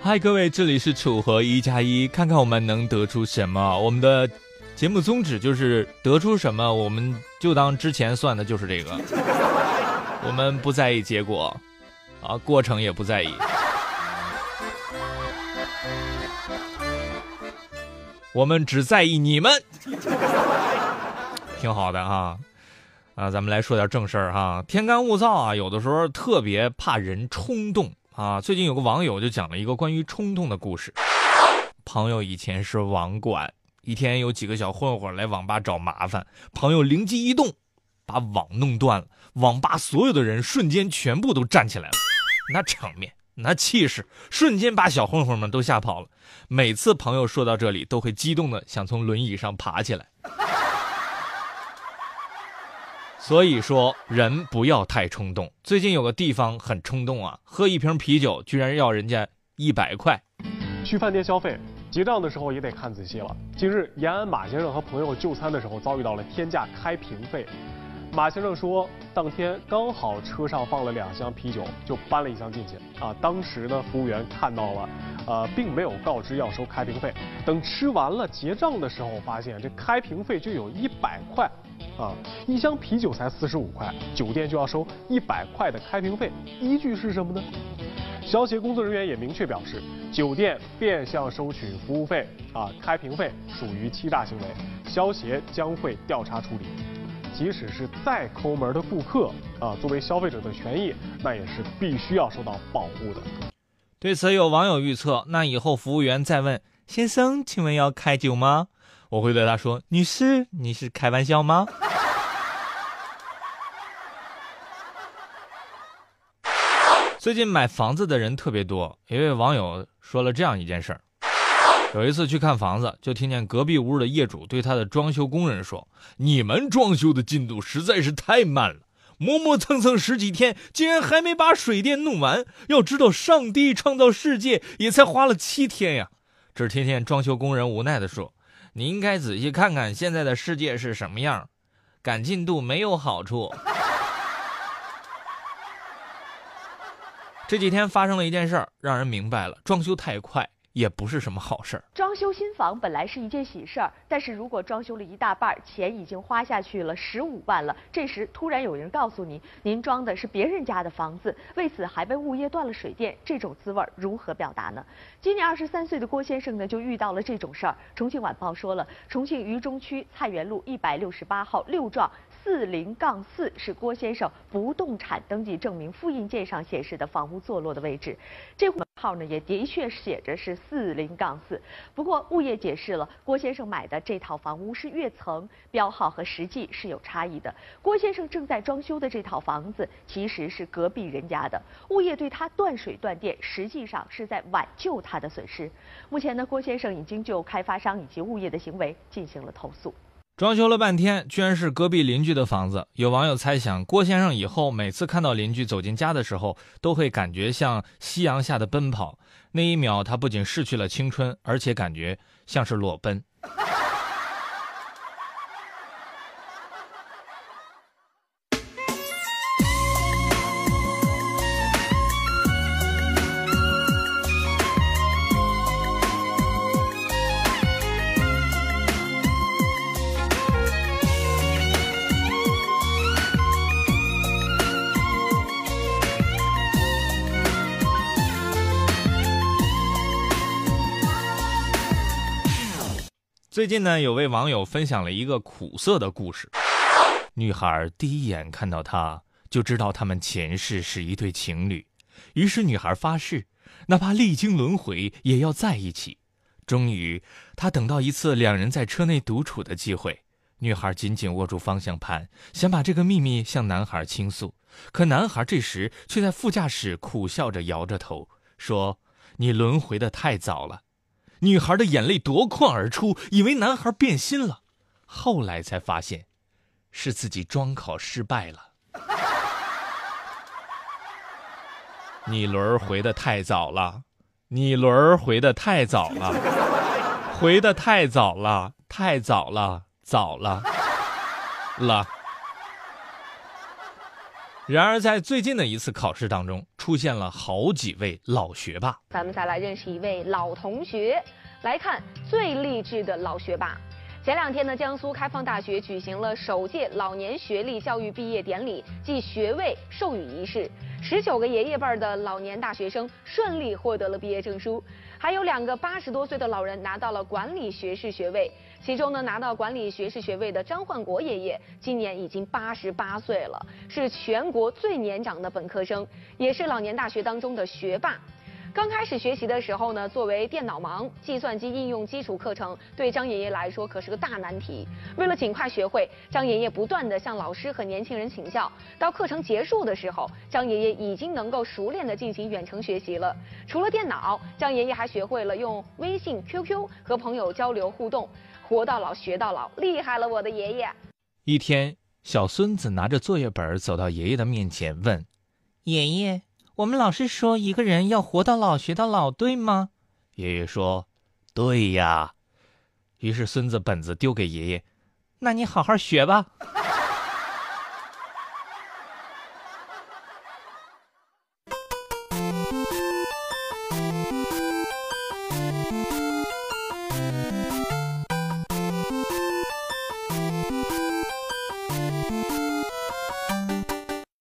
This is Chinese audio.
嗨，各位，这里是楚河一加一，看看我们能得出什么。我们的节目宗旨就是得出什么，我们就当之前算的就是这个，我们不在意结果，啊，过程也不在意。我们只在意你们，挺好的哈，啊，咱们来说点正事儿哈。天干物燥啊，有的时候特别怕人冲动啊。最近有个网友就讲了一个关于冲动的故事。朋友以前是网管，一天有几个小混混来网吧找麻烦，朋友灵机一动，把网弄断了，网吧所有的人瞬间全部都站起来了，那场面。那气势瞬间把小混混们都吓跑了。每次朋友说到这里，都会激动的想从轮椅上爬起来。所以说，人不要太冲动。最近有个地方很冲动啊，喝一瓶啤酒居然要人家一百块。去饭店消费，结账的时候也得看仔细了。近日，延安马先生和朋友就餐的时候遭遇到了天价开瓶费。马先生说，当天刚好车上放了两箱啤酒，就搬了一箱进去。啊，当时呢，服务员看到了，呃，并没有告知要收开瓶费。等吃完了结账的时候，发现这开瓶费就有一百块，啊，一箱啤酒才四十五块，酒店就要收一百块的开瓶费，依据是什么呢？消协工作人员也明确表示，酒店变相收取服务费，啊，开瓶费属于欺诈行为，消协将会调查处理。即使是再抠门的顾客啊，作为消费者的权益，那也是必须要受到保护的。对此，有网友预测，那以后服务员再问先生，请问要开酒吗？我会对他说，女士，你是开玩笑吗？最近买房子的人特别多，一位网友说了这样一件事儿。有一次去看房子，就听见隔壁屋的业主对他的装修工人说：“你们装修的进度实在是太慢了，磨磨蹭蹭十几天，竟然还没把水电弄完。要知道，上帝创造世界也才花了七天呀！”只听见装修工人无奈地说：“你应该仔细看看现在的世界是什么样，赶进度没有好处。”这几天发生了一件事儿，让人明白了装修太快。也不是什么好事儿。装修新房本来是一件喜事儿，但是如果装修了一大半，钱已经花下去了十五万了，这时突然有人告诉您，您装的是别人家的房子，为此还被物业断了水电，这种滋味如何表达呢？今年二十三岁的郭先生呢，就遇到了这种事儿。重庆晚报说了，重庆渝中区菜园路一百六十八号六幢。四零杠四是郭先生不动产登记证明复印件上显示的房屋坐落的位置，这户号呢也的确写着是四零杠四。不过物业解释了，郭先生买的这套房屋是跃层，标号和实际是有差异的。郭先生正在装修的这套房子其实是隔壁人家的，物业对他断水断电，实际上是在挽救他的损失。目前呢，郭先生已经就开发商以及物业的行为进行了投诉。装修了半天，居然是隔壁邻居的房子。有网友猜想，郭先生以后每次看到邻居走进家的时候，都会感觉像夕阳下的奔跑。那一秒，他不仅失去了青春，而且感觉像是裸奔。最近呢，有位网友分享了一个苦涩的故事。女孩第一眼看到他，就知道他们前世是一对情侣。于是女孩发誓，哪怕历经轮回，也要在一起。终于，她等到一次两人在车内独处的机会。女孩紧紧握住方向盘，想把这个秘密向男孩倾诉。可男孩这时却在副驾驶苦笑着摇着头，说：“你轮回的太早了。”女孩的眼泪夺眶而出，以为男孩变心了，后来才发现，是自己装考失败了。你轮回的太早了，你轮回的太早了。回的太早了，太早了，早了了。然而，在最近的一次考试当中，出现了好几位老学霸。咱们再来认识一位老同学，来看最励志的老学霸。前两天呢，江苏开放大学举行了首届老年学历教育毕业典礼暨学位授予仪式，十九个爷爷辈儿的老年大学生顺利获得了毕业证书，还有两个八十多岁的老人拿到了管理学士学位。其中呢，拿到管理学士学位的张焕国爷爷今年已经八十八岁了，是全国最年长的本科生，也是老年大学当中的学霸。刚开始学习的时候呢，作为电脑盲，计算机应用基础课程对张爷爷来说可是个大难题。为了尽快学会，张爷爷不断的向老师和年轻人请教。到课程结束的时候，张爷爷已经能够熟练的进行远程学习了。除了电脑，张爷爷还学会了用微信、QQ 和朋友交流互动。活到老学到老，厉害了我的爷爷。一天，小孙子拿着作业本走到爷爷的面前，问：“爷爷。”我们老师说，一个人要活到老学到老，对吗？爷爷说：“对呀。”于是孙子本子丢给爷爷：“那你好好学吧。”